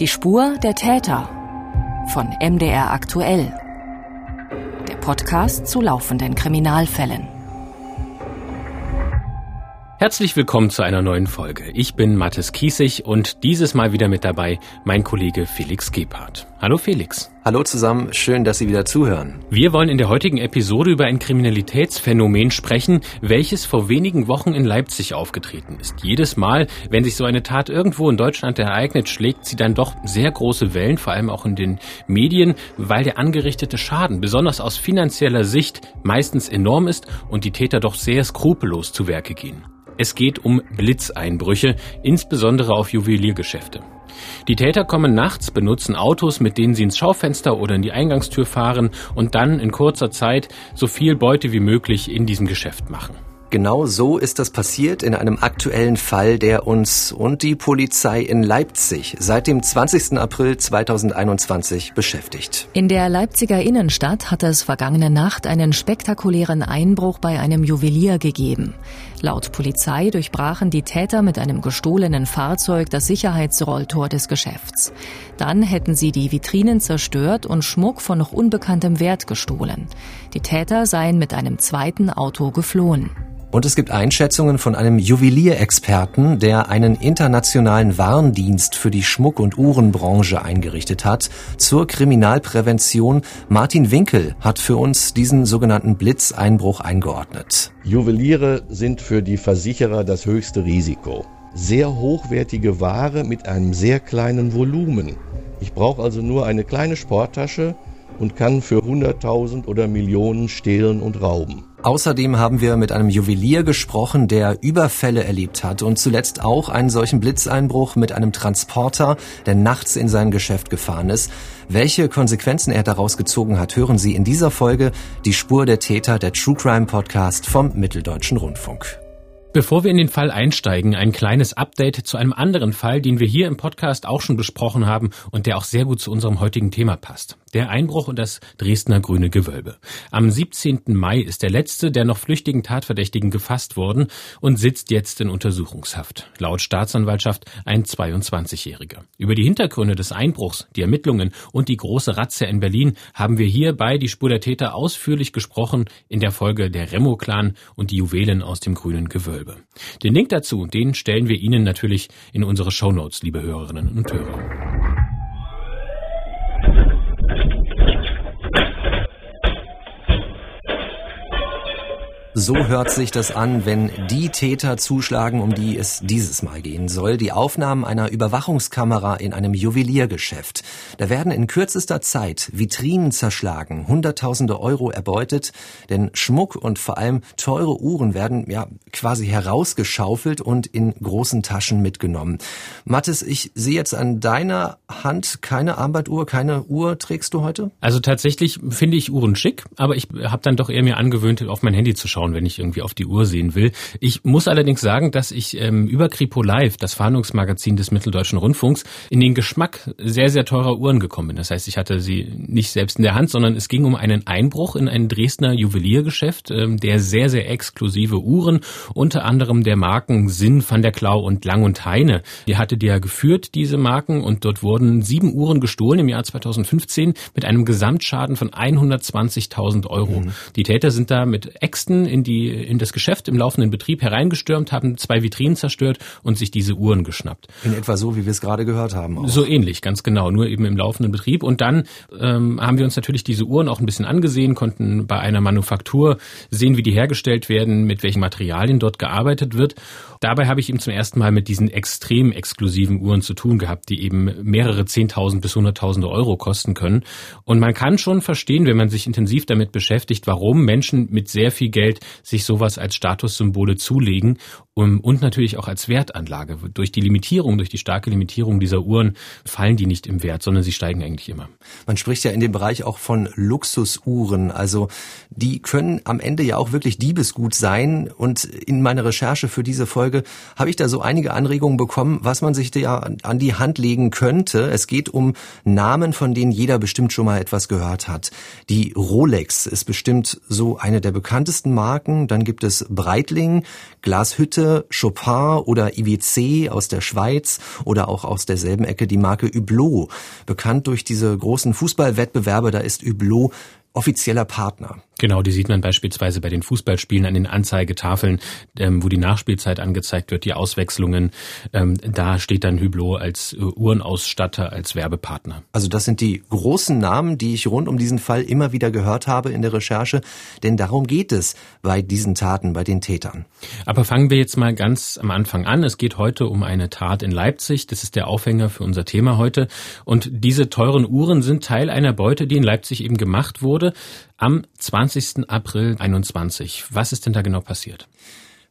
Die Spur der Täter von MDR aktuell. Der Podcast zu laufenden Kriminalfällen. Herzlich willkommen zu einer neuen Folge. Ich bin Mathis Kiesig und dieses Mal wieder mit dabei mein Kollege Felix Gebhardt. Hallo Felix. Hallo zusammen, schön, dass Sie wieder zuhören. Wir wollen in der heutigen Episode über ein Kriminalitätsphänomen sprechen, welches vor wenigen Wochen in Leipzig aufgetreten ist. Jedes Mal, wenn sich so eine Tat irgendwo in Deutschland ereignet, schlägt sie dann doch sehr große Wellen, vor allem auch in den Medien, weil der angerichtete Schaden, besonders aus finanzieller Sicht, meistens enorm ist und die Täter doch sehr skrupellos zu Werke gehen. Es geht um Blitzeinbrüche, insbesondere auf Juweliergeschäfte. Die Täter kommen nachts, benutzen Autos, mit denen sie ins Schaufenster oder in die Eingangstür fahren und dann in kurzer Zeit so viel Beute wie möglich in diesem Geschäft machen. Genau so ist das passiert in einem aktuellen Fall, der uns und die Polizei in Leipzig seit dem 20. April 2021 beschäftigt. In der Leipziger Innenstadt hat es vergangene Nacht einen spektakulären Einbruch bei einem Juwelier gegeben. Laut Polizei durchbrachen die Täter mit einem gestohlenen Fahrzeug das Sicherheitsrolltor des Geschäfts. Dann hätten sie die Vitrinen zerstört und Schmuck von noch unbekanntem Wert gestohlen. Die Täter seien mit einem zweiten Auto geflohen. Und es gibt Einschätzungen von einem Juwelierexperten, der einen internationalen Warndienst für die Schmuck- und Uhrenbranche eingerichtet hat. Zur Kriminalprävention Martin Winkel hat für uns diesen sogenannten Blitzeinbruch eingeordnet. Juweliere sind für die Versicherer das höchste Risiko. Sehr hochwertige Ware mit einem sehr kleinen Volumen. Ich brauche also nur eine kleine Sporttasche und kann für 100.000 oder Millionen stehlen und rauben. Außerdem haben wir mit einem Juwelier gesprochen, der Überfälle erlebt hat und zuletzt auch einen solchen Blitzeinbruch mit einem Transporter, der nachts in sein Geschäft gefahren ist. Welche Konsequenzen er daraus gezogen hat, hören Sie in dieser Folge Die Spur der Täter, der True Crime Podcast vom Mitteldeutschen Rundfunk. Bevor wir in den Fall einsteigen, ein kleines Update zu einem anderen Fall, den wir hier im Podcast auch schon besprochen haben und der auch sehr gut zu unserem heutigen Thema passt. Der Einbruch in das Dresdner Grüne Gewölbe. Am 17. Mai ist der letzte der noch flüchtigen Tatverdächtigen gefasst worden und sitzt jetzt in Untersuchungshaft. Laut Staatsanwaltschaft ein 22-Jähriger. Über die Hintergründe des Einbruchs, die Ermittlungen und die große Razzia in Berlin haben wir hier bei Die Spur der Täter ausführlich gesprochen in der Folge Der Remo-Clan und die Juwelen aus dem Grünen Gewölbe. Gewölbe. Den Link dazu, den stellen wir Ihnen natürlich in unsere Shownotes, liebe Hörerinnen und Hörer. So hört sich das an, wenn die Täter zuschlagen, um die es dieses Mal gehen soll. Die Aufnahmen einer Überwachungskamera in einem Juweliergeschäft. Da werden in kürzester Zeit Vitrinen zerschlagen, Hunderttausende Euro erbeutet, denn Schmuck und vor allem teure Uhren werden ja quasi herausgeschaufelt und in großen Taschen mitgenommen. Mathis, ich sehe jetzt an deiner Hand keine Armbanduhr, keine Uhr trägst du heute? Also tatsächlich finde ich Uhren schick, aber ich habe dann doch eher mir angewöhnt, auf mein Handy zu schauen schauen, wenn ich irgendwie auf die Uhr sehen will. Ich muss allerdings sagen, dass ich ähm, über Kripo Live, das Fahndungsmagazin des Mitteldeutschen Rundfunks, in den Geschmack sehr, sehr teurer Uhren gekommen bin. Das heißt, ich hatte sie nicht selbst in der Hand, sondern es ging um einen Einbruch in ein Dresdner Juweliergeschäft, ähm, der sehr, sehr exklusive Uhren, unter anderem der Marken Sinn, Van der Klau und Lang und Heine. Die hatte die ja geführt, diese Marken, und dort wurden sieben Uhren gestohlen im Jahr 2015 mit einem Gesamtschaden von 120.000 Euro. Mhm. Die Täter sind da mit Äxten in die in das Geschäft im laufenden Betrieb hereingestürmt, haben zwei Vitrinen zerstört und sich diese Uhren geschnappt. In etwa so, wie wir es gerade gehört haben. Auch. So ähnlich, ganz genau, nur eben im laufenden Betrieb. Und dann ähm, haben wir uns natürlich diese Uhren auch ein bisschen angesehen, konnten bei einer Manufaktur sehen, wie die hergestellt werden, mit welchen Materialien dort gearbeitet wird. Dabei habe ich eben zum ersten Mal mit diesen extrem exklusiven Uhren zu tun gehabt, die eben mehrere Zehntausend bis Hunderttausende Euro kosten können. Und man kann schon verstehen, wenn man sich intensiv damit beschäftigt, warum Menschen mit sehr viel Geld sich sowas als Statussymbole zulegen und natürlich auch als Wertanlage. Durch die Limitierung, durch die starke Limitierung dieser Uhren fallen die nicht im Wert, sondern sie steigen eigentlich immer. Man spricht ja in dem Bereich auch von Luxusuhren. Also die können am Ende ja auch wirklich Diebesgut sein. Und in meiner Recherche für diese Folge habe ich da so einige Anregungen bekommen, was man sich da an die Hand legen könnte. Es geht um Namen, von denen jeder bestimmt schon mal etwas gehört hat. Die Rolex ist bestimmt so eine der bekanntesten Marken. Dann gibt es Breitling, Glashütte, Chopin oder IWC aus der Schweiz oder auch aus derselben Ecke die Marke Hublot. Bekannt durch diese großen Fußballwettbewerbe, da ist Hublot offizieller Partner. Genau, die sieht man beispielsweise bei den Fußballspielen an den Anzeigetafeln, ähm, wo die Nachspielzeit angezeigt wird, die Auswechslungen. Ähm, da steht dann Hublot als äh, Uhrenausstatter, als Werbepartner. Also das sind die großen Namen, die ich rund um diesen Fall immer wieder gehört habe in der Recherche, denn darum geht es bei diesen Taten, bei den Tätern. Aber fangen wir jetzt mal ganz am Anfang an. Es geht heute um eine Tat in Leipzig. Das ist der Aufhänger für unser Thema heute. Und diese teuren Uhren sind Teil einer Beute, die in Leipzig eben gemacht wurde am 20. April 21. Was ist denn da genau passiert?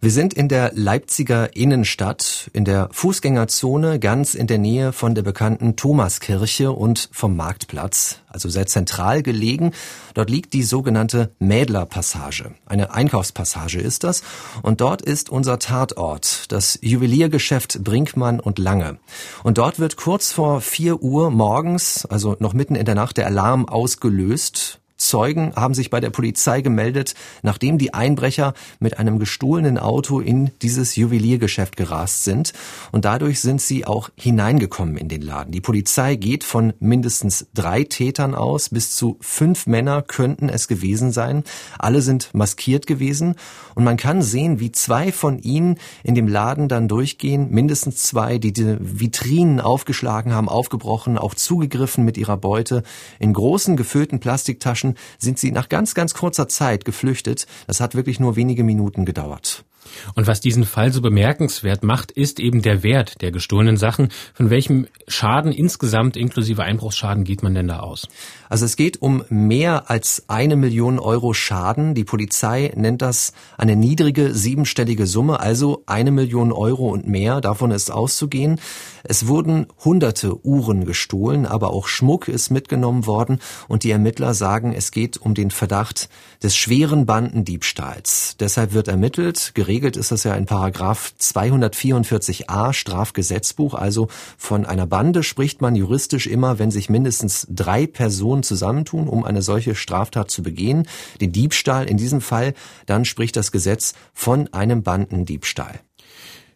Wir sind in der Leipziger Innenstadt, in der Fußgängerzone, ganz in der Nähe von der bekannten Thomaskirche und vom Marktplatz, also sehr zentral gelegen. Dort liegt die sogenannte Mädlerpassage. Eine Einkaufspassage ist das. Und dort ist unser Tatort, das Juweliergeschäft Brinkmann und Lange. Und dort wird kurz vor vier Uhr morgens, also noch mitten in der Nacht, der Alarm ausgelöst. Zeugen haben sich bei der Polizei gemeldet, nachdem die Einbrecher mit einem gestohlenen Auto in dieses Juweliergeschäft gerast sind. Und dadurch sind sie auch hineingekommen in den Laden. Die Polizei geht von mindestens drei Tätern aus. Bis zu fünf Männer könnten es gewesen sein. Alle sind maskiert gewesen. Und man kann sehen, wie zwei von ihnen in dem Laden dann durchgehen. Mindestens zwei, die die Vitrinen aufgeschlagen haben, aufgebrochen, auch zugegriffen mit ihrer Beute. In großen gefüllten Plastiktaschen Menschen sind sie nach ganz, ganz kurzer Zeit geflüchtet. Das hat wirklich nur wenige Minuten gedauert. Und was diesen Fall so bemerkenswert macht, ist eben der Wert der gestohlenen Sachen. Von welchem Schaden insgesamt inklusive Einbruchsschaden geht man denn da aus? Also es geht um mehr als eine Million Euro Schaden. Die Polizei nennt das eine niedrige siebenstellige Summe, also eine Million Euro und mehr. Davon ist auszugehen. Es wurden hunderte Uhren gestohlen, aber auch Schmuck ist mitgenommen worden und die Ermittler sagen, es geht um den Verdacht des schweren Bandendiebstahls. Deshalb wird ermittelt, geregelt ist das ja in Paragraph 244a Strafgesetzbuch, also von einer Bande spricht man juristisch immer, wenn sich mindestens drei Personen zusammentun, um eine solche Straftat zu begehen. Den Diebstahl in diesem Fall, dann spricht das Gesetz von einem Bandendiebstahl.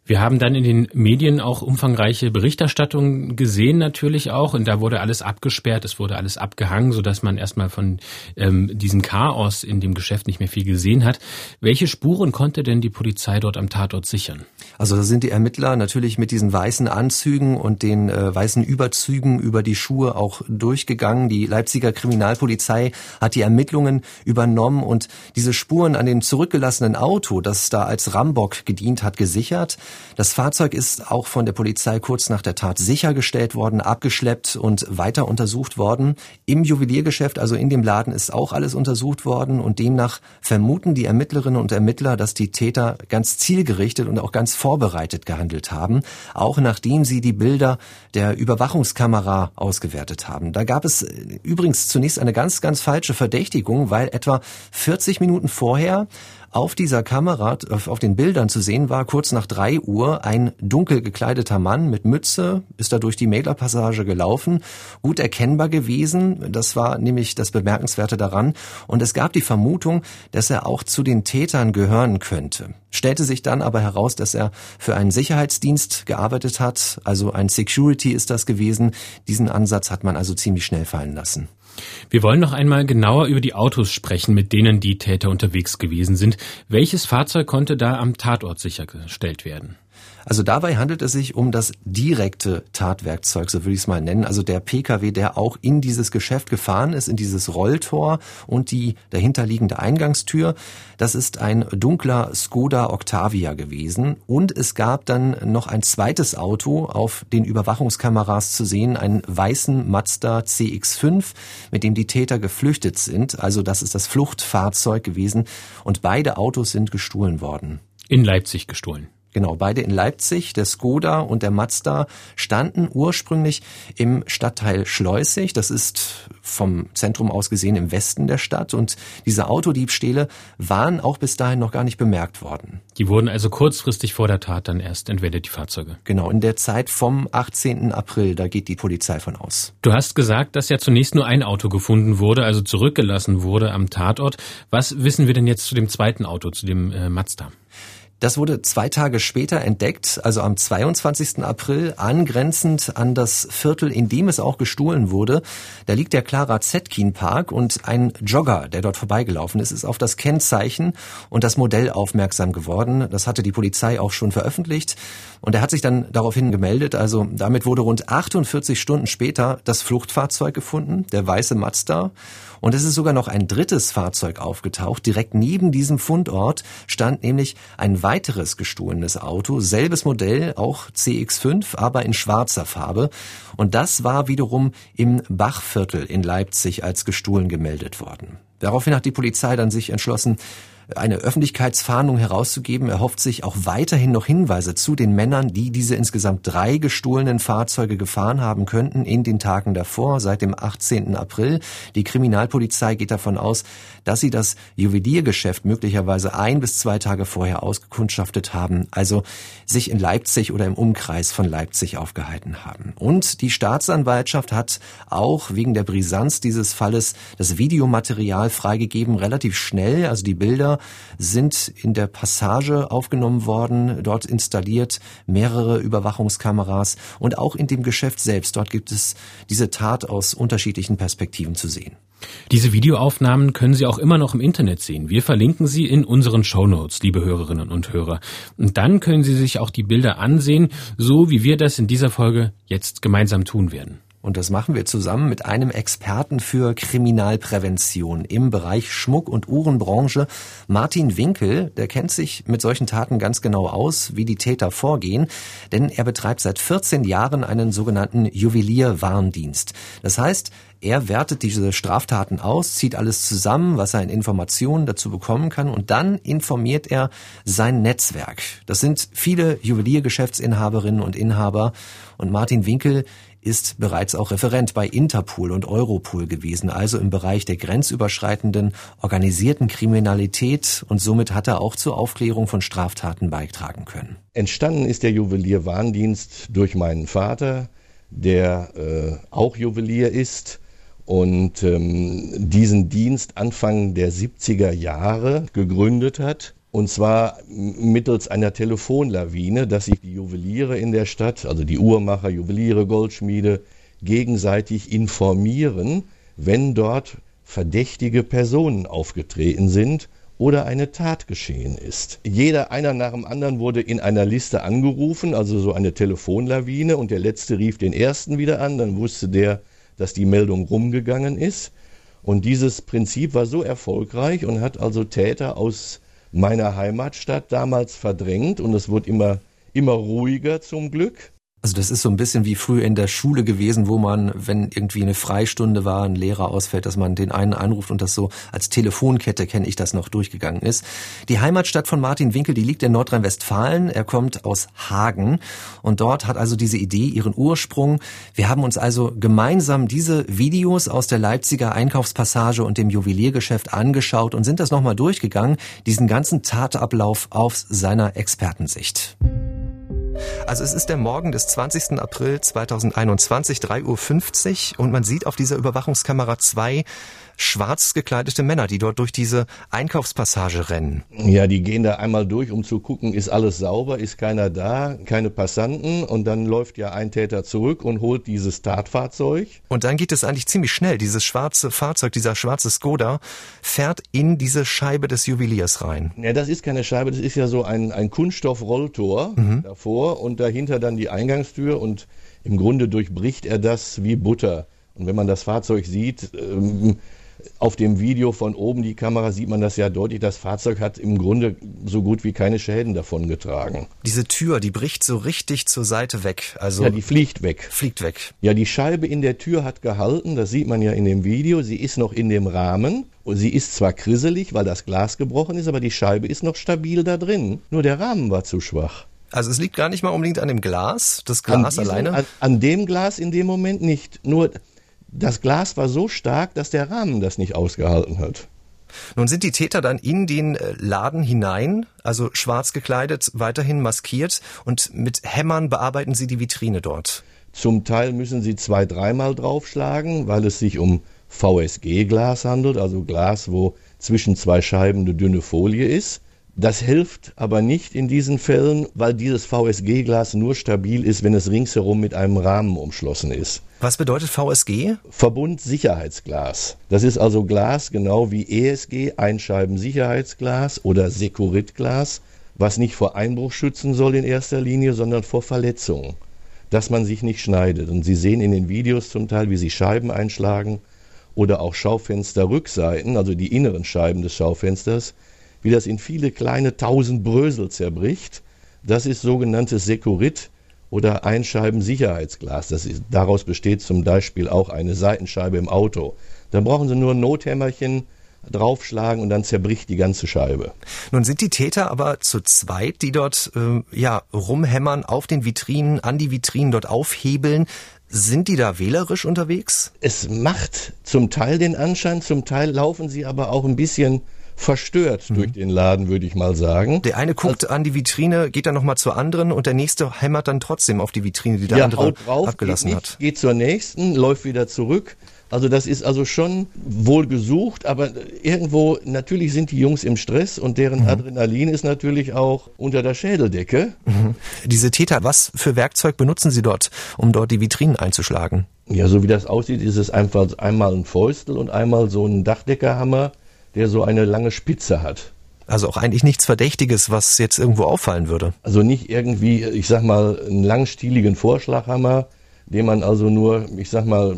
Wir haben dann in den Medien auch umfangreiche Berichterstattungen gesehen natürlich auch und da wurde alles abgesperrt, es wurde alles abgehangen, sodass man erstmal von ähm, diesem Chaos in dem Geschäft nicht mehr viel gesehen hat. Welche Spuren konnte denn die Polizei dort am Tatort sichern? Also da sind die Ermittler natürlich mit diesen weißen Anzügen und den äh, weißen Überzügen über die Schuhe auch durchgegangen. Die Leipziger Kriminalpolizei hat die Ermittlungen übernommen und diese Spuren an dem zurückgelassenen Auto, das da als Rambock gedient hat, gesichert. Das Fahrzeug ist auch von der Polizei kurz nach der Tat sichergestellt worden, abgeschleppt und weiter untersucht worden. Im Juweliergeschäft, also in dem Laden, ist auch alles untersucht worden und demnach vermuten die Ermittlerinnen und Ermittler, dass die Täter ganz zielgerichtet und auch ganz vorbereitet gehandelt haben, auch nachdem sie die Bilder der Überwachungskamera ausgewertet haben. Da gab es übrigens zunächst eine ganz, ganz falsche Verdächtigung, weil etwa 40 Minuten vorher auf dieser Kamera, auf den Bildern zu sehen war, kurz nach drei Uhr ein dunkel gekleideter Mann mit Mütze, ist da durch die Mädlerpassage gelaufen, gut erkennbar gewesen. Das war nämlich das Bemerkenswerte daran. Und es gab die Vermutung, dass er auch zu den Tätern gehören könnte. Stellte sich dann aber heraus, dass er für einen Sicherheitsdienst gearbeitet hat, also ein Security ist das gewesen. Diesen Ansatz hat man also ziemlich schnell fallen lassen. Wir wollen noch einmal genauer über die Autos sprechen, mit denen die Täter unterwegs gewesen sind. Welches Fahrzeug konnte da am Tatort sichergestellt werden? Also dabei handelt es sich um das direkte Tatwerkzeug, so würde ich es mal nennen. Also der Pkw, der auch in dieses Geschäft gefahren ist, in dieses Rolltor und die dahinterliegende Eingangstür. Das ist ein dunkler Skoda Octavia gewesen. Und es gab dann noch ein zweites Auto auf den Überwachungskameras zu sehen, einen weißen Mazda CX5, mit dem die Täter geflüchtet sind. Also das ist das Fluchtfahrzeug gewesen. Und beide Autos sind gestohlen worden. In Leipzig gestohlen. Genau, beide in Leipzig. Der Skoda und der Mazda standen ursprünglich im Stadtteil Schleusig. Das ist vom Zentrum aus gesehen im Westen der Stadt. Und diese Autodiebstähle waren auch bis dahin noch gar nicht bemerkt worden. Die wurden also kurzfristig vor der Tat dann erst entwendet, die Fahrzeuge. Genau, in der Zeit vom 18. April, da geht die Polizei von aus. Du hast gesagt, dass ja zunächst nur ein Auto gefunden wurde, also zurückgelassen wurde am Tatort. Was wissen wir denn jetzt zu dem zweiten Auto, zu dem äh, Mazda? Das wurde zwei Tage später entdeckt, also am 22. April, angrenzend an das Viertel, in dem es auch gestohlen wurde. Da liegt der Clara Zetkin Park und ein Jogger, der dort vorbeigelaufen ist, ist auf das Kennzeichen und das Modell aufmerksam geworden. Das hatte die Polizei auch schon veröffentlicht und er hat sich dann daraufhin gemeldet. Also damit wurde rund 48 Stunden später das Fluchtfahrzeug gefunden, der weiße Mazda. Und es ist sogar noch ein drittes Fahrzeug aufgetaucht. Direkt neben diesem Fundort stand nämlich ein weiteres gestohlenes Auto, selbes Modell, auch CX5, aber in schwarzer Farbe. Und das war wiederum im Bachviertel in Leipzig als gestohlen gemeldet worden. Daraufhin hat die Polizei dann sich entschlossen, eine Öffentlichkeitsfahndung herauszugeben. Er hofft sich auch weiterhin noch Hinweise zu den Männern, die diese insgesamt drei gestohlenen Fahrzeuge gefahren haben könnten in den Tagen davor, seit dem 18. April. Die Kriminalpolizei geht davon aus, dass sie das Juweliergeschäft möglicherweise ein bis zwei Tage vorher ausgekundschaftet haben, also sich in Leipzig oder im Umkreis von Leipzig aufgehalten haben. Und die Staatsanwaltschaft hat auch wegen der Brisanz dieses Falles das Videomaterial freigegeben, relativ schnell, also die Bilder sind in der Passage aufgenommen worden, dort installiert mehrere Überwachungskameras und auch in dem Geschäft selbst. Dort gibt es diese Tat aus unterschiedlichen Perspektiven zu sehen. Diese Videoaufnahmen können Sie auch immer noch im Internet sehen. Wir verlinken sie in unseren Shownotes, liebe Hörerinnen und Hörer. Und dann können Sie sich auch die Bilder ansehen, so wie wir das in dieser Folge jetzt gemeinsam tun werden. Und das machen wir zusammen mit einem Experten für Kriminalprävention im Bereich Schmuck- und Uhrenbranche, Martin Winkel. Der kennt sich mit solchen Taten ganz genau aus, wie die Täter vorgehen, denn er betreibt seit 14 Jahren einen sogenannten Juwelierwarndienst. Das heißt, er wertet diese Straftaten aus, zieht alles zusammen, was er in Informationen dazu bekommen kann und dann informiert er sein Netzwerk. Das sind viele Juweliergeschäftsinhaberinnen und Inhaber und Martin Winkel ist bereits auch Referent bei Interpol und Europol gewesen, also im Bereich der grenzüberschreitenden organisierten Kriminalität. Und somit hat er auch zur Aufklärung von Straftaten beitragen können. Entstanden ist der Juwelierwarndienst durch meinen Vater, der äh, auch Juwelier ist. Und ähm, diesen Dienst Anfang der 70er Jahre gegründet hat und zwar mittels einer Telefonlawine, dass sich die Juweliere in der Stadt, also die Uhrmacher, Juweliere, Goldschmiede, gegenseitig informieren, wenn dort verdächtige Personen aufgetreten sind oder eine Tat geschehen ist. Jeder einer nach dem anderen wurde in einer Liste angerufen, also so eine Telefonlawine, und der letzte rief den ersten wieder an, dann wusste der, dass die Meldung rumgegangen ist. Und dieses Prinzip war so erfolgreich und hat also Täter aus meiner Heimatstadt damals verdrängt und es wird immer, immer ruhiger zum Glück. Also das ist so ein bisschen wie früher in der Schule gewesen, wo man, wenn irgendwie eine Freistunde war, ein Lehrer ausfällt, dass man den einen anruft und das so als Telefonkette, kenne ich das noch, durchgegangen ist. Die Heimatstadt von Martin Winkel, die liegt in Nordrhein-Westfalen. Er kommt aus Hagen und dort hat also diese Idee ihren Ursprung. Wir haben uns also gemeinsam diese Videos aus der Leipziger Einkaufspassage und dem Juweliergeschäft angeschaut und sind das nochmal durchgegangen, diesen ganzen Tatablauf aus seiner Expertensicht. Also es ist der Morgen des 20. April 2021, 3.50 Uhr und man sieht auf dieser Überwachungskamera zwei schwarz gekleidete Männer, die dort durch diese Einkaufspassage rennen. Ja, die gehen da einmal durch, um zu gucken, ist alles sauber, ist keiner da, keine Passanten und dann läuft ja ein Täter zurück und holt dieses Tatfahrzeug. Und dann geht es eigentlich ziemlich schnell. Dieses schwarze Fahrzeug, dieser schwarze Skoda fährt in diese Scheibe des Juweliers rein. Ja, das ist keine Scheibe, das ist ja so ein, ein Kunststoffrolltor mhm. davor und dahinter dann die Eingangstür und im Grunde durchbricht er das wie Butter. Und wenn man das Fahrzeug sieht, ähm, auf dem Video von oben die Kamera sieht man das ja deutlich. Das Fahrzeug hat im Grunde so gut wie keine Schäden davon getragen. Diese Tür, die bricht so richtig zur Seite weg. Also ja, die fliegt weg. Fliegt weg. Ja, die Scheibe in der Tür hat gehalten. Das sieht man ja in dem Video. Sie ist noch in dem Rahmen. Und sie ist zwar krisselig, weil das Glas gebrochen ist, aber die Scheibe ist noch stabil da drin. Nur der Rahmen war zu schwach. Also es liegt gar nicht mal unbedingt an dem Glas, das Glas an diesem, alleine? An, an dem Glas in dem Moment nicht. Nur das Glas war so stark, dass der Rahmen das nicht ausgehalten hat. Nun sind die Täter dann in den äh, Laden hinein, also schwarz gekleidet, weiterhin maskiert und mit Hämmern bearbeiten sie die Vitrine dort. Zum Teil müssen sie zwei, dreimal draufschlagen, weil es sich um VSG-Glas handelt, also Glas, wo zwischen zwei Scheiben eine dünne Folie ist. Das hilft aber nicht in diesen Fällen, weil dieses VSG-Glas nur stabil ist, wenn es ringsherum mit einem Rahmen umschlossen ist. Was bedeutet VSG? Verbundsicherheitsglas. Das ist also Glas genau wie ESG, Einscheibensicherheitsglas oder Sekuritglas, was nicht vor Einbruch schützen soll in erster Linie, sondern vor Verletzungen, dass man sich nicht schneidet. Und Sie sehen in den Videos zum Teil, wie sie Scheiben einschlagen oder auch Schaufensterrückseiten, also die inneren Scheiben des Schaufensters, wie das in viele kleine tausend Brösel zerbricht. Das ist sogenanntes Sekurit oder Einscheiben-Sicherheitsglas. Das ist, daraus besteht zum Beispiel auch eine Seitenscheibe im Auto. Dann brauchen Sie nur ein Nothämmerchen draufschlagen und dann zerbricht die ganze Scheibe. Nun sind die Täter aber zu zweit, die dort äh, ja rumhämmern auf den Vitrinen, an die Vitrinen dort aufhebeln. Sind die da wählerisch unterwegs? Es macht zum Teil den Anschein, zum Teil laufen sie aber auch ein bisschen verstört mhm. durch den Laden, würde ich mal sagen. Der eine guckt also, an die Vitrine, geht dann nochmal zur anderen und der nächste hämmert dann trotzdem auf die Vitrine, die der ja, andere drauf, abgelassen geht nicht, hat. Geht zur nächsten, läuft wieder zurück. Also das ist also schon wohl gesucht, aber irgendwo, natürlich sind die Jungs im Stress und deren mhm. Adrenalin ist natürlich auch unter der Schädeldecke. Mhm. Diese Täter, was für Werkzeug benutzen sie dort, um dort die Vitrinen einzuschlagen? Ja, so wie das aussieht, ist es einfach einmal ein Fäustel und einmal so ein Dachdeckerhammer der so eine lange Spitze hat. Also auch eigentlich nichts Verdächtiges, was jetzt irgendwo auffallen würde. Also nicht irgendwie, ich sag mal, einen langstieligen Vorschlaghammer, den man also nur, ich sag mal,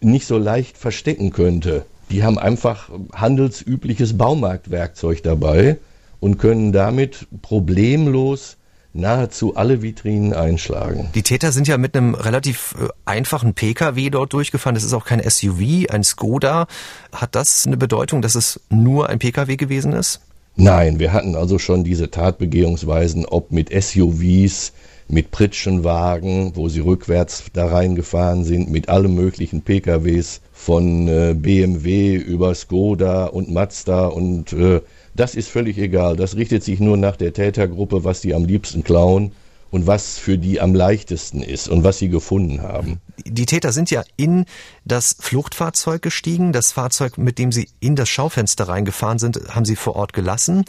nicht so leicht verstecken könnte. Die haben einfach handelsübliches Baumarktwerkzeug dabei und können damit problemlos nahezu alle Vitrinen einschlagen. Die Täter sind ja mit einem relativ äh, einfachen Pkw dort durchgefahren. Das ist auch kein SUV, ein Skoda. Hat das eine Bedeutung, dass es nur ein Pkw gewesen ist? Nein, wir hatten also schon diese Tatbegehungsweisen, ob mit SUVs, mit Pritschenwagen, wo sie rückwärts da reingefahren sind, mit allen möglichen PKWs von äh, BMW über Skoda und Mazda und äh, das ist völlig egal. Das richtet sich nur nach der Tätergruppe, was die am liebsten klauen und was für die am leichtesten ist und was sie gefunden haben. Die Täter sind ja in das Fluchtfahrzeug gestiegen. Das Fahrzeug, mit dem sie in das Schaufenster reingefahren sind, haben sie vor Ort gelassen.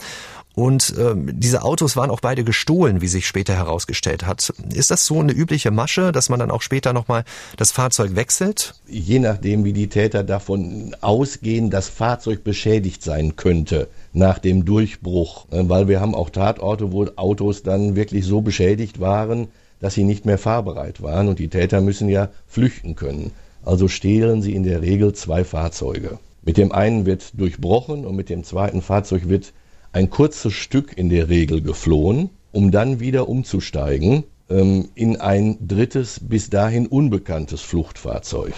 Und ähm, diese Autos waren auch beide gestohlen, wie sich später herausgestellt hat. Ist das so eine übliche Masche, dass man dann auch später nochmal das Fahrzeug wechselt? Je nachdem, wie die Täter davon ausgehen, dass Fahrzeug beschädigt sein könnte nach dem Durchbruch. Äh, weil wir haben auch Tatorte, wo Autos dann wirklich so beschädigt waren, dass sie nicht mehr fahrbereit waren und die Täter müssen ja flüchten können. Also stehlen sie in der Regel zwei Fahrzeuge. Mit dem einen wird durchbrochen und mit dem zweiten Fahrzeug wird ein kurzes Stück in der Regel geflohen, um dann wieder umzusteigen ähm, in ein drittes, bis dahin unbekanntes Fluchtfahrzeug.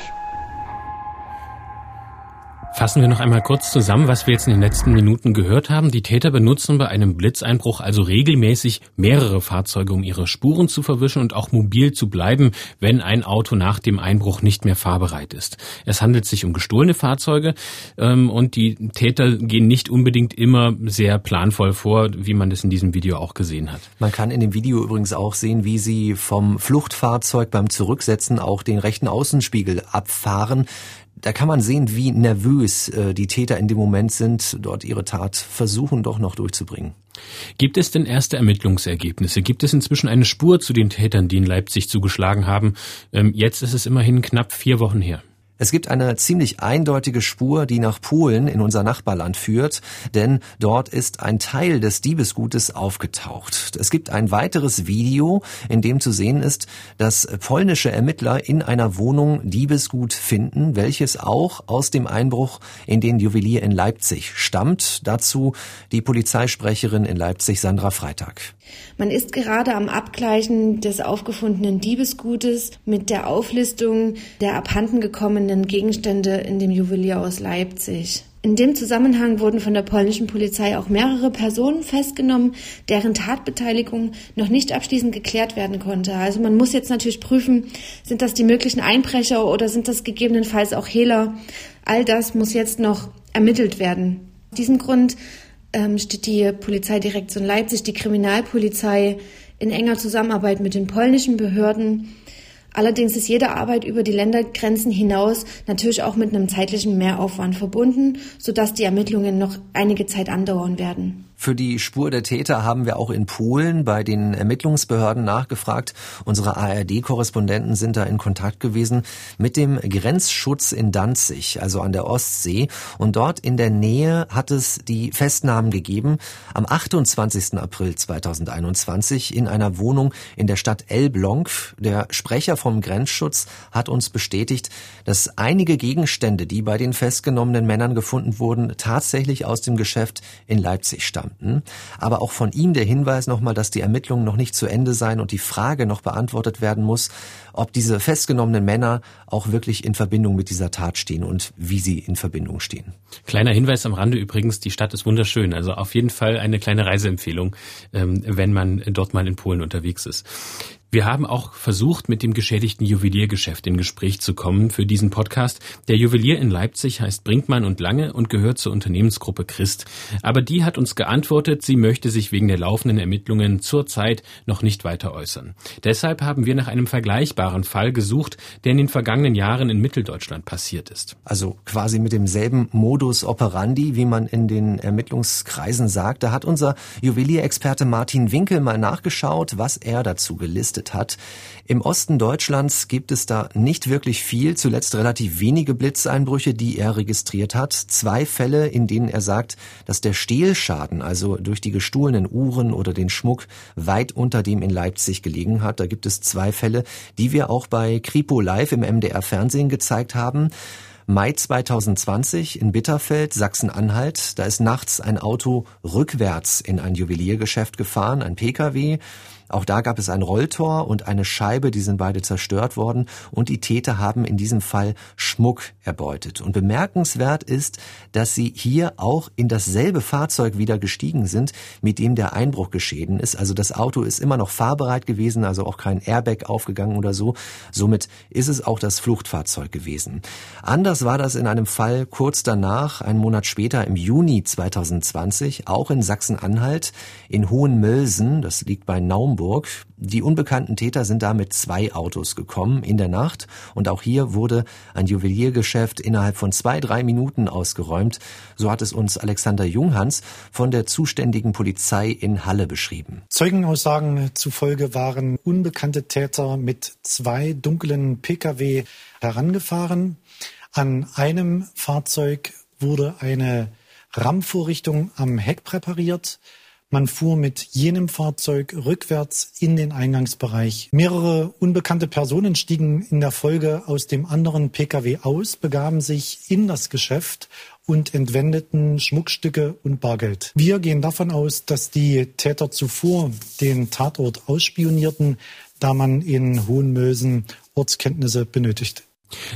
Fassen wir noch einmal kurz zusammen, was wir jetzt in den letzten Minuten gehört haben. Die Täter benutzen bei einem Blitzeinbruch also regelmäßig mehrere Fahrzeuge, um ihre Spuren zu verwischen und auch mobil zu bleiben, wenn ein Auto nach dem Einbruch nicht mehr fahrbereit ist. Es handelt sich um gestohlene Fahrzeuge ähm, und die Täter gehen nicht unbedingt immer sehr planvoll vor, wie man das in diesem Video auch gesehen hat. Man kann in dem Video übrigens auch sehen, wie sie vom Fluchtfahrzeug beim Zurücksetzen auch den rechten Außenspiegel abfahren da kann man sehen, wie nervös äh, die Täter in dem Moment sind, dort ihre Tat versuchen doch noch durchzubringen. Gibt es denn erste Ermittlungsergebnisse? Gibt es inzwischen eine Spur zu den Tätern, die in Leipzig zugeschlagen haben? Ähm, jetzt ist es immerhin knapp vier Wochen her. Es gibt eine ziemlich eindeutige Spur, die nach Polen in unser Nachbarland führt, denn dort ist ein Teil des Diebesgutes aufgetaucht. Es gibt ein weiteres Video, in dem zu sehen ist, dass polnische Ermittler in einer Wohnung Diebesgut finden, welches auch aus dem Einbruch in den Juwelier in Leipzig stammt. Dazu die Polizeisprecherin in Leipzig, Sandra Freitag. Man ist gerade am Abgleichen des aufgefundenen Diebesgutes mit der Auflistung der abhandengekommenen Gegenstände in dem Juwelier aus Leipzig. In dem Zusammenhang wurden von der polnischen Polizei auch mehrere Personen festgenommen, deren Tatbeteiligung noch nicht abschließend geklärt werden konnte. Also man muss jetzt natürlich prüfen, sind das die möglichen Einbrecher oder sind das gegebenenfalls auch Hehler? All das muss jetzt noch ermittelt werden. Aus diesem Grund ähm, steht die Polizeidirektion Leipzig, die Kriminalpolizei in enger Zusammenarbeit mit den polnischen Behörden Allerdings ist jede Arbeit über die Ländergrenzen hinaus natürlich auch mit einem zeitlichen Mehraufwand verbunden, sodass die Ermittlungen noch einige Zeit andauern werden. Für die Spur der Täter haben wir auch in Polen bei den Ermittlungsbehörden nachgefragt. Unsere ARD-Korrespondenten sind da in Kontakt gewesen mit dem Grenzschutz in Danzig, also an der Ostsee. Und dort in der Nähe hat es die Festnahmen gegeben am 28. April 2021 in einer Wohnung in der Stadt Elbląg. Der Sprecher vom Grenzschutz hat uns bestätigt, dass einige Gegenstände, die bei den festgenommenen Männern gefunden wurden, tatsächlich aus dem Geschäft in Leipzig stammen stammten. Aber auch von ihm der Hinweis nochmal, dass die Ermittlungen noch nicht zu Ende seien und die Frage noch beantwortet werden muss, ob diese festgenommenen Männer auch wirklich in Verbindung mit dieser Tat stehen und wie sie in Verbindung stehen. Kleiner Hinweis am Rande übrigens, die Stadt ist wunderschön. Also auf jeden Fall eine kleine Reiseempfehlung, ähm, wenn man dort mal in Polen unterwegs ist. Wir haben auch versucht, mit dem geschädigten Juweliergeschäft in Gespräch zu kommen für diesen Podcast. Der Juwelier in Leipzig heißt Brinkmann und Lange und gehört zur Unternehmensgruppe Christ. Aber die hat uns geantwortet, sie möchte sich wegen der laufenden Ermittlungen zurzeit noch nicht weiter äußern. Deshalb haben wir nach einem vergleichbaren Fall gesucht, der in den vergangenen Jahren in Mitteldeutschland passiert ist. Also quasi mit demselben Modus operandi, wie man in den Ermittlungskreisen sagt. Da hat unser Juwelierexperte Martin Winkel mal nachgeschaut, was er dazu gelistet geleistet hat. Im Osten Deutschlands gibt es da nicht wirklich viel, zuletzt relativ wenige Blitzeinbrüche, die er registriert hat. Zwei Fälle, in denen er sagt, dass der Stehlschaden, also durch die gestohlenen Uhren oder den Schmuck, weit unter dem in Leipzig gelegen hat. Da gibt es zwei Fälle, die wir auch bei Kripo Live im MDR Fernsehen gezeigt haben. Mai 2020 in Bitterfeld, Sachsen-Anhalt. Da ist nachts ein Auto rückwärts in ein Juweliergeschäft gefahren, ein Pkw. Auch da gab es ein Rolltor und eine Scheibe, die sind beide zerstört worden und die Täter haben in diesem Fall Schmuck erbeutet. Und bemerkenswert ist, dass sie hier auch in dasselbe Fahrzeug wieder gestiegen sind, mit dem der Einbruch geschehen ist. Also das Auto ist immer noch fahrbereit gewesen, also auch kein Airbag aufgegangen oder so. Somit ist es auch das Fluchtfahrzeug gewesen. Anders war das in einem Fall kurz danach, einen Monat später im Juni 2020, auch in Sachsen-Anhalt, in Hohenmölsen, das liegt bei Naum Hamburg. Die unbekannten Täter sind da mit zwei Autos gekommen in der Nacht und auch hier wurde ein Juweliergeschäft innerhalb von zwei, drei Minuten ausgeräumt. So hat es uns Alexander Junghans von der zuständigen Polizei in Halle beschrieben. Zeugenaussagen zufolge waren unbekannte Täter mit zwei dunklen Pkw herangefahren. An einem Fahrzeug wurde eine Rammvorrichtung am Heck präpariert. Man fuhr mit jenem Fahrzeug rückwärts in den Eingangsbereich. Mehrere unbekannte Personen stiegen in der Folge aus dem anderen Pkw aus, begaben sich in das Geschäft und entwendeten Schmuckstücke und Bargeld. Wir gehen davon aus, dass die Täter zuvor den Tatort ausspionierten, da man in Hohenmösen Ortskenntnisse benötigte.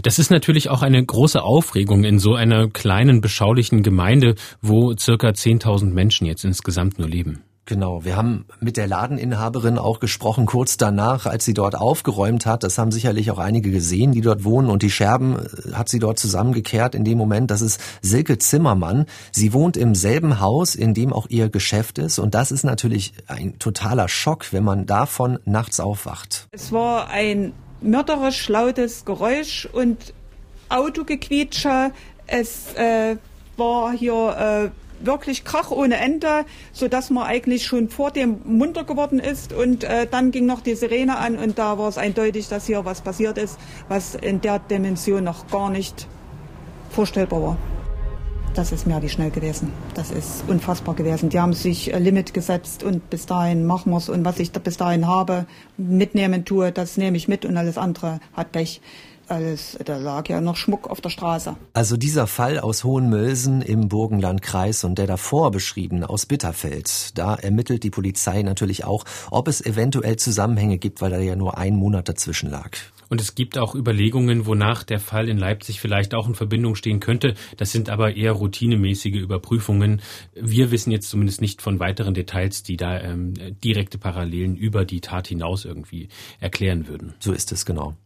Das ist natürlich auch eine große Aufregung in so einer kleinen, beschaulichen Gemeinde, wo circa 10.000 Menschen jetzt insgesamt nur leben. Genau, wir haben mit der Ladeninhaberin auch gesprochen, kurz danach, als sie dort aufgeräumt hat. Das haben sicherlich auch einige gesehen, die dort wohnen. Und die Scherben äh, hat sie dort zusammengekehrt in dem Moment. Das ist Silke Zimmermann. Sie wohnt im selben Haus, in dem auch ihr Geschäft ist. Und das ist natürlich ein totaler Schock, wenn man davon nachts aufwacht. Es war ein mörderisch lautes Geräusch und Autogequietsche. Es äh, war hier äh, wirklich Krach ohne Ende, so dass man eigentlich schon vor dem munter geworden ist und äh, dann ging noch die Sirene an und da war es eindeutig, dass hier was passiert ist, was in der Dimension noch gar nicht vorstellbar war. Das ist mir wie schnell gewesen. Das ist unfassbar gewesen. Die haben sich Limit gesetzt und bis dahin machen es und was ich bis dahin habe, mitnehmen tue, das nehme ich mit und alles andere hat Pech. Alles, da lag ja noch Schmuck auf der Straße. Also dieser Fall aus Hohenmölsen im Burgenlandkreis und der davor beschriebene aus Bitterfeld, da ermittelt die Polizei natürlich auch, ob es eventuell Zusammenhänge gibt, weil da ja nur ein Monat dazwischen lag. Und es gibt auch Überlegungen, wonach der Fall in Leipzig vielleicht auch in Verbindung stehen könnte. Das sind aber eher routinemäßige Überprüfungen. Wir wissen jetzt zumindest nicht von weiteren Details, die da ähm, direkte Parallelen über die Tat hinaus irgendwie erklären würden. So ist es genau.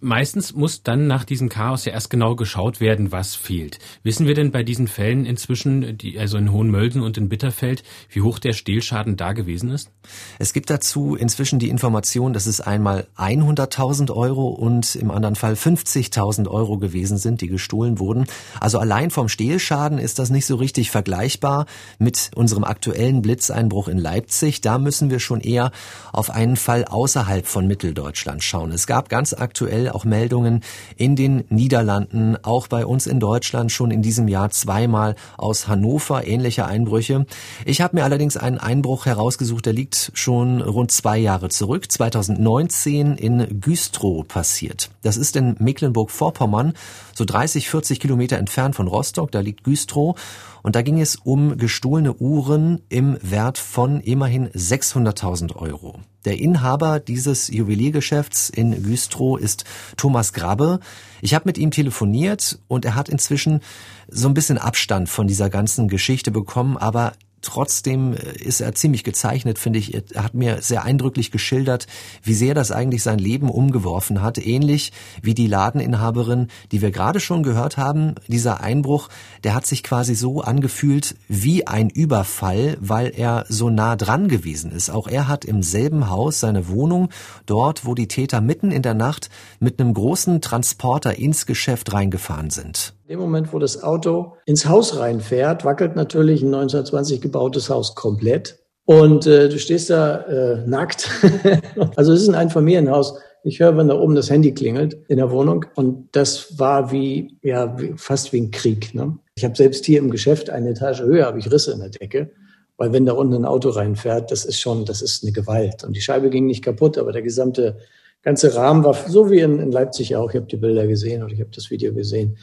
Meistens muss dann nach diesem Chaos ja erst genau geschaut werden, was fehlt. Wissen wir denn bei diesen Fällen inzwischen, die, also in Hohenmölsen und in Bitterfeld, wie hoch der Stehlschaden da gewesen ist? Es gibt dazu inzwischen die Information, dass es einmal 100.000 Euro und im anderen Fall 50.000 Euro gewesen sind, die gestohlen wurden. Also allein vom Stehlschaden ist das nicht so richtig vergleichbar mit unserem aktuellen Blitzeinbruch in Leipzig. Da müssen wir schon eher auf einen Fall außerhalb von Mitteldeutschland schauen. Es gab ganz aktuell auch Meldungen in den Niederlanden, auch bei uns in Deutschland schon in diesem Jahr zweimal aus Hannover ähnliche Einbrüche. Ich habe mir allerdings einen Einbruch herausgesucht, der liegt schon rund zwei Jahre zurück, 2019 in Güstrow passiert. Das ist in Mecklenburg-Vorpommern, so 30, 40 Kilometer entfernt von Rostock, da liegt Güstrow. Und da ging es um gestohlene Uhren im Wert von immerhin 600.000 Euro. Der Inhaber dieses Juweliergeschäfts in Güstrow ist Thomas Grabbe. Ich habe mit ihm telefoniert und er hat inzwischen so ein bisschen Abstand von dieser ganzen Geschichte bekommen, aber Trotzdem äh, ist er ziemlich gezeichnet, finde ich. Er hat mir sehr eindrücklich geschildert, wie sehr das eigentlich sein Leben umgeworfen hat. Ähnlich wie die Ladeninhaberin, die wir gerade schon gehört haben. Dieser Einbruch, der hat sich quasi so angefühlt wie ein Überfall, weil er so nah dran gewesen ist. Auch er hat im selben Haus seine Wohnung, dort, wo die Täter mitten in der Nacht mit einem großen Transporter ins Geschäft reingefahren sind. In dem Moment, wo das Auto ins Haus reinfährt, wackelt natürlich ein 1920 gebautes Haus komplett. Und äh, du stehst da äh, nackt. also es ist ein Einfamilienhaus. Ich höre, wenn da oben das Handy klingelt in der Wohnung. Und das war wie, ja, wie, fast wie ein Krieg. Ne? Ich habe selbst hier im Geschäft eine Etage höher, habe ich Risse in der Decke. Weil wenn da unten ein Auto reinfährt, das ist schon, das ist eine Gewalt. Und die Scheibe ging nicht kaputt, aber der gesamte ganze Rahmen war so wie in, in Leipzig auch. Ich habe die Bilder gesehen oder ich habe das Video gesehen.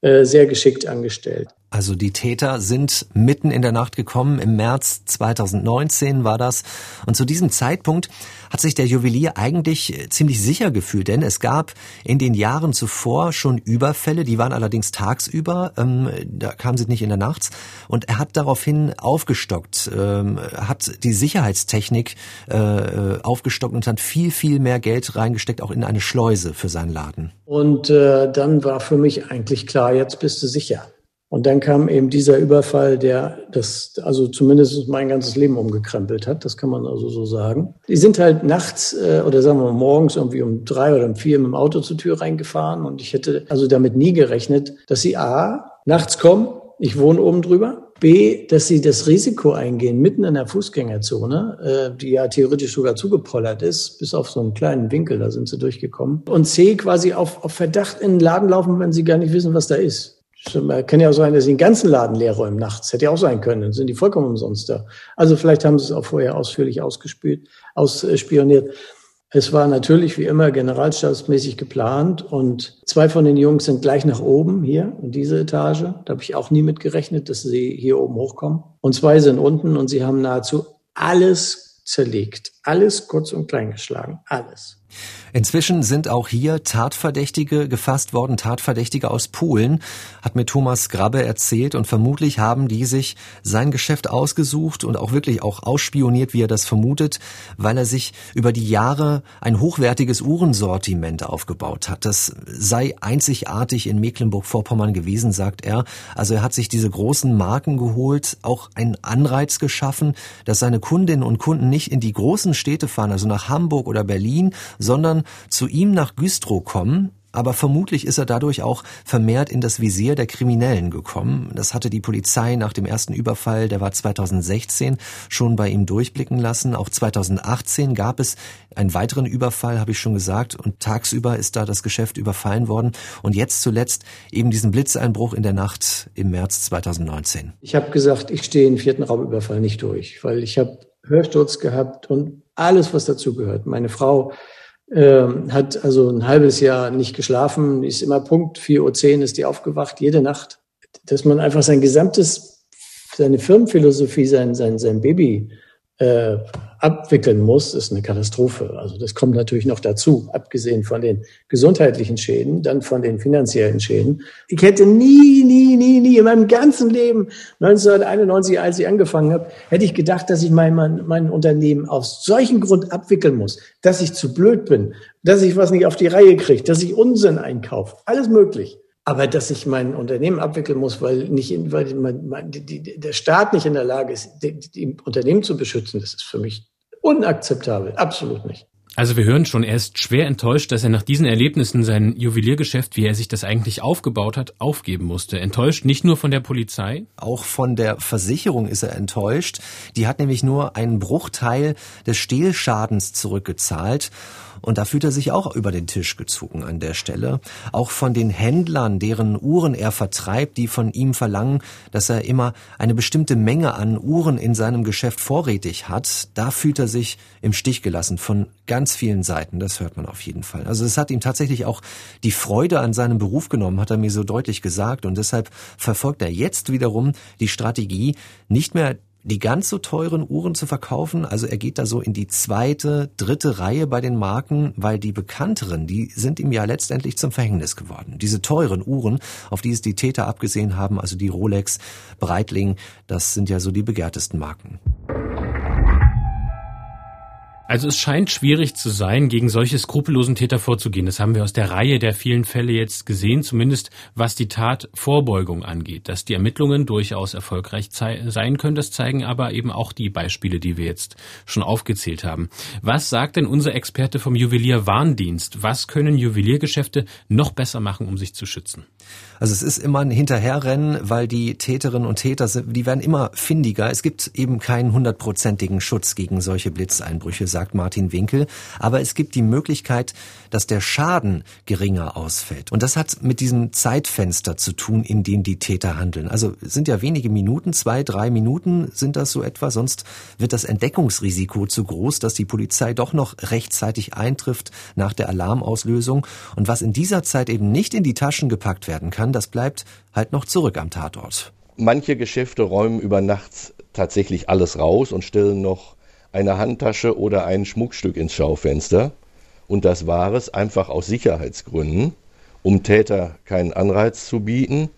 Äh, sehr geschickt angestellt. Also die Täter sind mitten in der Nacht gekommen, im März 2019 war das. Und zu diesem Zeitpunkt hat sich der Juwelier eigentlich äh, ziemlich sicher gefühlt, denn es gab in den Jahren zuvor schon Überfälle, die waren allerdings tagsüber, ähm, da kamen sie nicht in der Nacht. Und er hat daraufhin aufgestockt, ähm, hat die Sicherheitstechnik äh, äh, aufgestockt und hat viel, viel mehr Geld reingesteckt, auch in eine Schleuse für seinen Laden. Und äh, dann war für mich eigentlich klar, jetzt bist du sicher. Und dann kam eben dieser Überfall, der das, also zumindest mein ganzes Leben umgekrempelt hat, das kann man also so sagen. Die sind halt nachts äh, oder sagen wir morgens irgendwie um drei oder um vier mit dem Auto zur Tür reingefahren und ich hätte also damit nie gerechnet, dass sie A, nachts kommen, ich wohne oben drüber, B, dass sie das Risiko eingehen, mitten in der Fußgängerzone, äh, die ja theoretisch sogar zugepollert ist, bis auf so einen kleinen Winkel, da sind sie durchgekommen. Und C, quasi auf, auf Verdacht in den Laden laufen, wenn sie gar nicht wissen, was da ist. Kann ja auch sein, dass sie den ganzen Laden leer räumen nachts. Hätte ja auch sein können. Dann sind die vollkommen umsonst da. Also vielleicht haben sie es auch vorher ausführlich ausgespült, ausspioniert. Es war natürlich wie immer generalstabsmäßig geplant und zwei von den Jungs sind gleich nach oben hier in diese Etage. Da habe ich auch nie mit gerechnet, dass sie hier oben hochkommen. Und zwei sind unten und sie haben nahezu alles zerlegt. Alles kurz und klein geschlagen. Alles. Inzwischen sind auch hier Tatverdächtige gefasst worden, Tatverdächtige aus Polen, hat mir Thomas Grabbe erzählt und vermutlich haben die sich sein Geschäft ausgesucht und auch wirklich auch ausspioniert, wie er das vermutet, weil er sich über die Jahre ein hochwertiges Uhrensortiment aufgebaut hat. Das sei einzigartig in Mecklenburg-Vorpommern gewesen, sagt er. Also er hat sich diese großen Marken geholt, auch einen Anreiz geschaffen, dass seine Kundinnen und Kunden nicht in die großen Städte fahren, also nach Hamburg oder Berlin, sondern zu ihm nach Güstrow kommen, aber vermutlich ist er dadurch auch vermehrt in das Visier der Kriminellen gekommen. Das hatte die Polizei nach dem ersten Überfall, der war 2016, schon bei ihm durchblicken lassen. Auch 2018 gab es einen weiteren Überfall, habe ich schon gesagt, und tagsüber ist da das Geschäft überfallen worden. Und jetzt zuletzt eben diesen Blitzeinbruch in der Nacht im März 2019. Ich habe gesagt, ich stehe den vierten Raubüberfall nicht durch, weil ich habe Hörsturz gehabt und alles, was dazu gehört. Meine Frau ähm, hat also ein halbes Jahr nicht geschlafen, ist immer Punkt, 4.10 Uhr ist die aufgewacht, jede Nacht. Dass man einfach sein gesamtes, seine Firmenphilosophie, sein, sein, sein Baby äh, abwickeln muss, ist eine Katastrophe. Also das kommt natürlich noch dazu, abgesehen von den gesundheitlichen Schäden, dann von den finanziellen Schäden. Ich hätte nie, nie, nie, nie in meinem ganzen Leben 1991, als ich angefangen habe, hätte ich gedacht, dass ich mein, mein, mein Unternehmen aus solchen Grund abwickeln muss, dass ich zu blöd bin, dass ich was nicht auf die Reihe kriege, dass ich Unsinn einkaufe. Alles möglich. Aber dass ich mein Unternehmen abwickeln muss, weil nicht, in, weil mein, mein, die, die, der Staat nicht in der Lage ist, die, die Unternehmen zu beschützen, das ist für mich unakzeptabel. Absolut nicht. Also wir hören schon, er ist schwer enttäuscht, dass er nach diesen Erlebnissen sein Juweliergeschäft, wie er sich das eigentlich aufgebaut hat, aufgeben musste. Enttäuscht nicht nur von der Polizei? Auch von der Versicherung ist er enttäuscht. Die hat nämlich nur einen Bruchteil des Stehlschadens zurückgezahlt. Und da fühlt er sich auch über den Tisch gezogen an der Stelle. Auch von den Händlern, deren Uhren er vertreibt, die von ihm verlangen, dass er immer eine bestimmte Menge an Uhren in seinem Geschäft vorrätig hat, da fühlt er sich im Stich gelassen von ganz vielen Seiten. Das hört man auf jeden Fall. Also es hat ihm tatsächlich auch die Freude an seinem Beruf genommen, hat er mir so deutlich gesagt. Und deshalb verfolgt er jetzt wiederum die Strategie, nicht mehr die ganz so teuren Uhren zu verkaufen. Also er geht da so in die zweite, dritte Reihe bei den Marken, weil die bekannteren, die sind ihm ja letztendlich zum Verhängnis geworden. Diese teuren Uhren, auf die es die Täter abgesehen haben, also die Rolex, Breitling, das sind ja so die begehrtesten Marken. Also es scheint schwierig zu sein, gegen solche skrupellosen Täter vorzugehen. Das haben wir aus der Reihe der vielen Fälle jetzt gesehen, zumindest was die Tatvorbeugung angeht. Dass die Ermittlungen durchaus erfolgreich sein können, das zeigen aber eben auch die Beispiele, die wir jetzt schon aufgezählt haben. Was sagt denn unser Experte vom Juwelier Warndienst? Was können Juweliergeschäfte noch besser machen, um sich zu schützen? Also es ist immer ein Hinterherrennen, weil die Täterinnen und Täter sind, die werden immer findiger. Es gibt eben keinen hundertprozentigen Schutz gegen solche Blitzeinbrüche, sagt Martin Winkel. Aber es gibt die Möglichkeit, dass der Schaden geringer ausfällt. Und das hat mit diesem Zeitfenster zu tun, in dem die Täter handeln. Also sind ja wenige Minuten, zwei, drei Minuten sind das so etwa. Sonst wird das Entdeckungsrisiko zu groß, dass die Polizei doch noch rechtzeitig eintrifft nach der Alarmauslösung. Und was in dieser Zeit eben nicht in die Taschen gepackt werden kann, das bleibt halt noch zurück am Tatort. Manche Geschäfte räumen über Nacht tatsächlich alles raus und stellen noch eine Handtasche oder ein Schmuckstück ins Schaufenster. Und das war es einfach aus Sicherheitsgründen, um Täter keinen Anreiz zu bieten.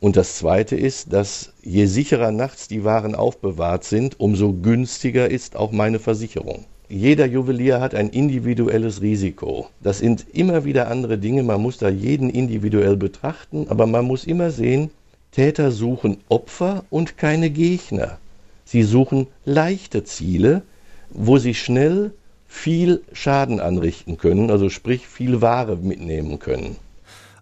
Und das Zweite ist, dass je sicherer nachts die Waren aufbewahrt sind, umso günstiger ist auch meine Versicherung. Jeder Juwelier hat ein individuelles Risiko. Das sind immer wieder andere Dinge. Man muss da jeden individuell betrachten, aber man muss immer sehen, Täter suchen Opfer und keine Gegner. Sie suchen leichte Ziele, wo sie schnell viel Schaden anrichten können, also sprich viel Ware mitnehmen können.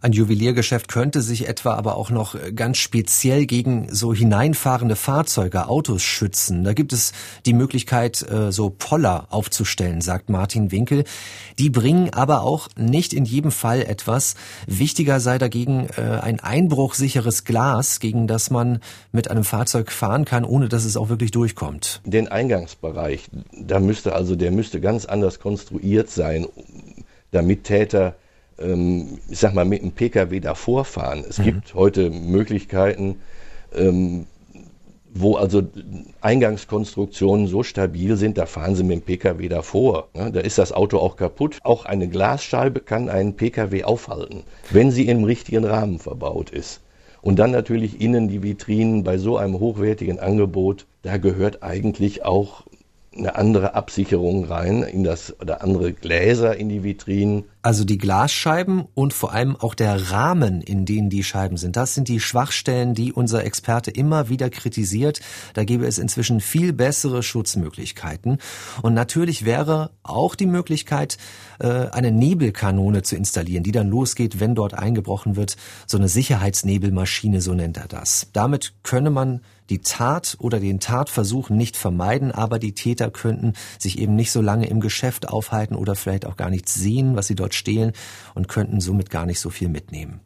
Ein Juweliergeschäft könnte sich etwa aber auch noch äh, ganz speziell gegen so hineinfahrende Fahrzeuge, Autos schützen. Da gibt es die Möglichkeit, äh, so Poller aufzustellen, sagt Martin Winkel. Die bringen aber auch nicht in jedem Fall etwas. Wichtiger sei dagegen äh, ein einbruchsicheres Glas, gegen das man mit einem Fahrzeug fahren kann, ohne dass es auch wirklich durchkommt. Den Eingangsbereich, da müsste also, der müsste ganz anders konstruiert sein, damit Täter ähm, ich sag mal, mit einem Pkw davor fahren. Es mhm. gibt heute Möglichkeiten, ähm, wo also Eingangskonstruktionen so stabil sind, da fahren sie mit dem Pkw davor. Da ist das Auto auch kaputt. Auch eine Glasscheibe kann einen Pkw aufhalten, wenn sie im richtigen Rahmen verbaut ist. Und dann natürlich innen die Vitrinen bei so einem hochwertigen Angebot. Da gehört eigentlich auch eine andere Absicherung rein in das oder andere Gläser in die Vitrinen. Also die Glasscheiben und vor allem auch der Rahmen, in denen die Scheiben sind. Das sind die Schwachstellen, die unser Experte immer wieder kritisiert. Da gäbe es inzwischen viel bessere Schutzmöglichkeiten. Und natürlich wäre auch die Möglichkeit, äh, eine Nebelkanone zu installieren, die dann losgeht, wenn dort eingebrochen wird. So eine Sicherheitsnebelmaschine, so nennt er das. Damit könne man die Tat oder den Tatversuch nicht vermeiden, aber die Täter könnten sich eben nicht so lange im Geschäft aufhalten oder vielleicht auch gar nichts sehen, was sie dort stehlen und könnten somit gar nicht so viel mitnehmen.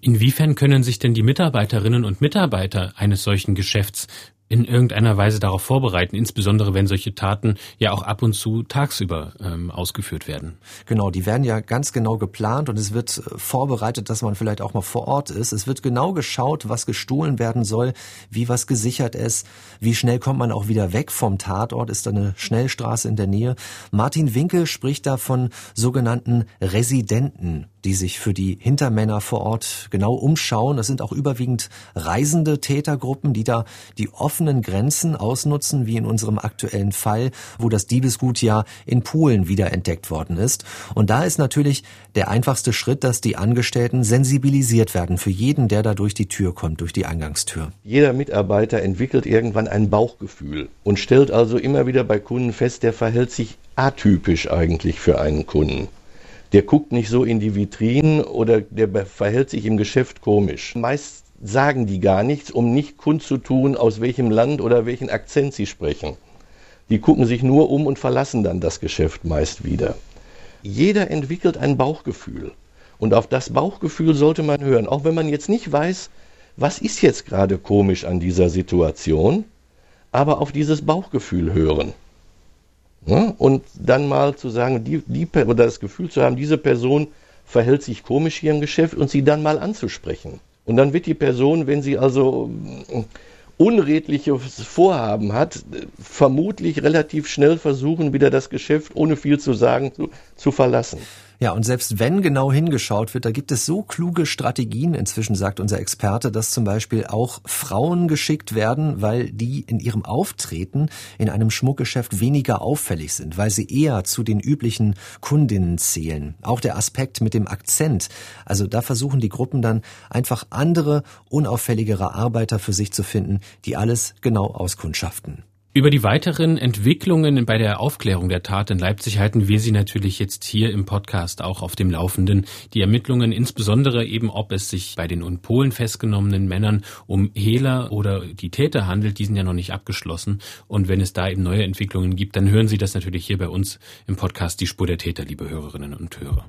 Inwiefern können sich denn die Mitarbeiterinnen und Mitarbeiter eines solchen Geschäfts in irgendeiner Weise darauf vorbereiten, insbesondere wenn solche Taten ja auch ab und zu tagsüber ähm, ausgeführt werden. Genau, die werden ja ganz genau geplant und es wird äh, vorbereitet, dass man vielleicht auch mal vor Ort ist. Es wird genau geschaut, was gestohlen werden soll, wie was gesichert ist, wie schnell kommt man auch wieder weg vom Tatort, ist da eine Schnellstraße in der Nähe. Martin Winkel spricht da von sogenannten Residenten die sich für die Hintermänner vor Ort genau umschauen. Das sind auch überwiegend reisende Tätergruppen, die da die offenen Grenzen ausnutzen, wie in unserem aktuellen Fall, wo das Diebesgut ja in Polen wiederentdeckt worden ist. Und da ist natürlich der einfachste Schritt, dass die Angestellten sensibilisiert werden für jeden, der da durch die Tür kommt, durch die Eingangstür. Jeder Mitarbeiter entwickelt irgendwann ein Bauchgefühl und stellt also immer wieder bei Kunden fest, der verhält sich atypisch eigentlich für einen Kunden der guckt nicht so in die Vitrinen oder der verhält sich im Geschäft komisch. Meist sagen die gar nichts, um nicht kundzutun, aus welchem Land oder welchen Akzent sie sprechen. Die gucken sich nur um und verlassen dann das Geschäft meist wieder. Jeder entwickelt ein Bauchgefühl. Und auf das Bauchgefühl sollte man hören, auch wenn man jetzt nicht weiß, was ist jetzt gerade komisch an dieser Situation, aber auf dieses Bauchgefühl hören. Ne? Und dann mal zu sagen, die, die, oder das Gefühl zu haben, diese Person verhält sich komisch hier im Geschäft und sie dann mal anzusprechen. Und dann wird die Person, wenn sie also äh, unredliches Vorhaben hat, vermutlich relativ schnell versuchen, wieder das Geschäft ohne viel zu sagen zu, zu verlassen. Ja, und selbst wenn genau hingeschaut wird, da gibt es so kluge Strategien inzwischen, sagt unser Experte, dass zum Beispiel auch Frauen geschickt werden, weil die in ihrem Auftreten in einem Schmuckgeschäft weniger auffällig sind, weil sie eher zu den üblichen Kundinnen zählen. Auch der Aspekt mit dem Akzent. Also da versuchen die Gruppen dann einfach andere, unauffälligere Arbeiter für sich zu finden, die alles genau auskundschaften. Über die weiteren Entwicklungen bei der Aufklärung der Tat in Leipzig halten wir Sie natürlich jetzt hier im Podcast auch auf dem Laufenden. Die Ermittlungen, insbesondere eben, ob es sich bei den in Polen festgenommenen Männern um Hehler oder die Täter handelt, die sind ja noch nicht abgeschlossen. Und wenn es da eben neue Entwicklungen gibt, dann hören Sie das natürlich hier bei uns im Podcast Die Spur der Täter, liebe Hörerinnen und Hörer.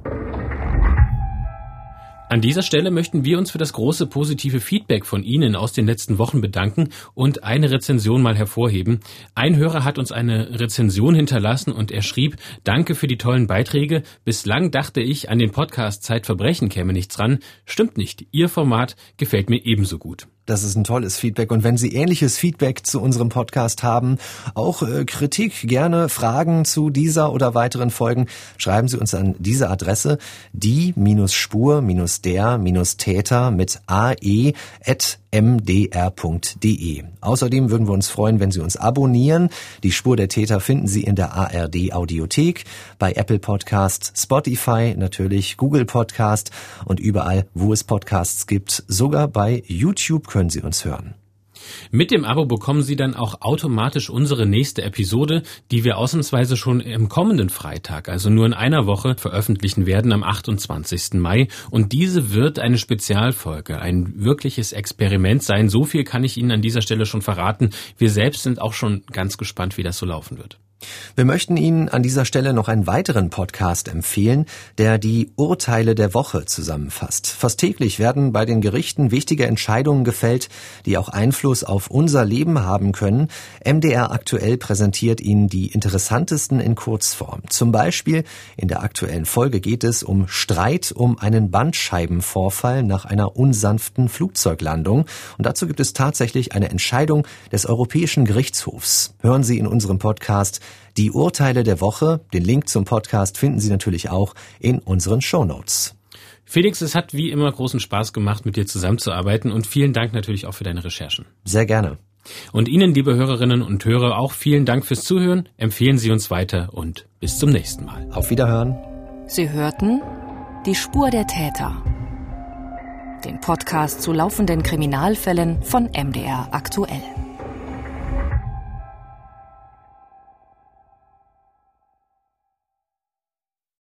An dieser Stelle möchten wir uns für das große positive Feedback von Ihnen aus den letzten Wochen bedanken und eine Rezension mal hervorheben. Ein Hörer hat uns eine Rezension hinterlassen und er schrieb, danke für die tollen Beiträge. Bislang dachte ich, an den Podcast Zeitverbrechen käme nichts ran. Stimmt nicht. Ihr Format gefällt mir ebenso gut. Das ist ein tolles Feedback. Und wenn Sie ähnliches Feedback zu unserem Podcast haben, auch äh, Kritik, gerne Fragen zu dieser oder weiteren Folgen, schreiben Sie uns an diese Adresse die-spur-der-täter mit ae at mdr.de. Außerdem würden wir uns freuen, wenn Sie uns abonnieren. Die Spur der Täter finden Sie in der ARD Audiothek, bei Apple Podcast, Spotify, natürlich Google Podcast und überall, wo es Podcasts gibt. Sogar bei YouTube können Sie uns hören. Mit dem Abo bekommen Sie dann auch automatisch unsere nächste Episode, die wir ausnahmsweise schon im kommenden Freitag, also nur in einer Woche, veröffentlichen werden am 28. Mai. Und diese wird eine Spezialfolge, ein wirkliches Experiment sein. So viel kann ich Ihnen an dieser Stelle schon verraten. Wir selbst sind auch schon ganz gespannt, wie das so laufen wird. Wir möchten Ihnen an dieser Stelle noch einen weiteren Podcast empfehlen, der die Urteile der Woche zusammenfasst. Fast täglich werden bei den Gerichten wichtige Entscheidungen gefällt, die auch Einfluss auf unser Leben haben können. MDR aktuell präsentiert Ihnen die interessantesten in Kurzform. Zum Beispiel in der aktuellen Folge geht es um Streit um einen Bandscheibenvorfall nach einer unsanften Flugzeuglandung. Und dazu gibt es tatsächlich eine Entscheidung des Europäischen Gerichtshofs. Hören Sie in unserem Podcast die Urteile der Woche, den Link zum Podcast finden Sie natürlich auch in unseren Show Notes. Felix, es hat wie immer großen Spaß gemacht, mit dir zusammenzuarbeiten und vielen Dank natürlich auch für deine Recherchen. Sehr gerne. Und Ihnen, liebe Hörerinnen und Hörer, auch vielen Dank fürs Zuhören. Empfehlen Sie uns weiter und bis zum nächsten Mal. Auf Wiederhören. Sie hörten Die Spur der Täter. Den Podcast zu laufenden Kriminalfällen von MDR aktuell.